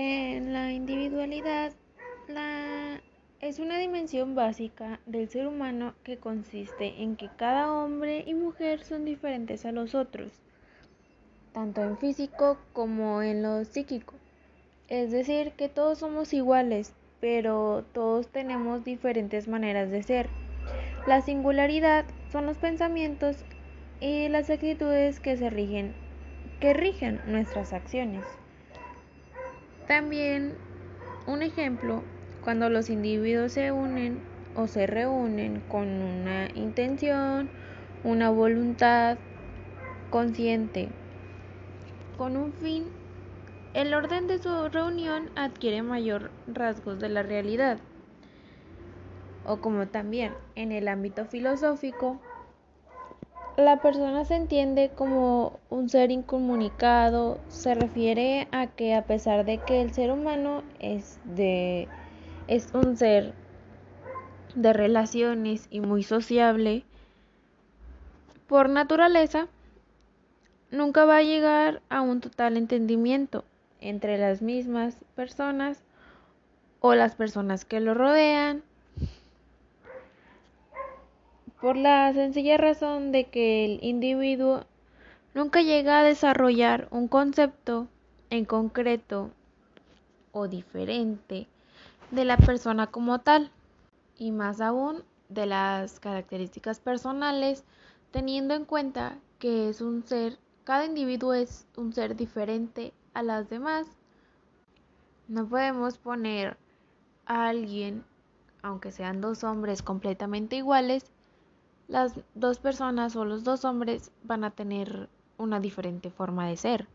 En la individualidad es una dimensión básica del ser humano que consiste en que cada hombre y mujer son diferentes a los otros, tanto en físico como en lo psíquico. Es decir, que todos somos iguales, pero todos tenemos diferentes maneras de ser. La singularidad son los pensamientos y las actitudes que se rigen que rigen nuestras acciones. También un ejemplo, cuando los individuos se unen o se reúnen con una intención, una voluntad consciente, con un fin, el orden de su reunión adquiere mayor rasgos de la realidad. O como también en el ámbito filosófico, la persona se entiende como un ser incomunicado, se refiere a que a pesar de que el ser humano es de es un ser de relaciones y muy sociable, por naturaleza nunca va a llegar a un total entendimiento entre las mismas personas o las personas que lo rodean por la sencilla razón de que el individuo nunca llega a desarrollar un concepto en concreto o diferente de la persona como tal, y más aún de las características personales, teniendo en cuenta que es un ser, cada individuo es un ser diferente a las demás. No podemos poner a alguien, aunque sean dos hombres completamente iguales, las dos personas o los dos hombres van a tener una diferente forma de ser.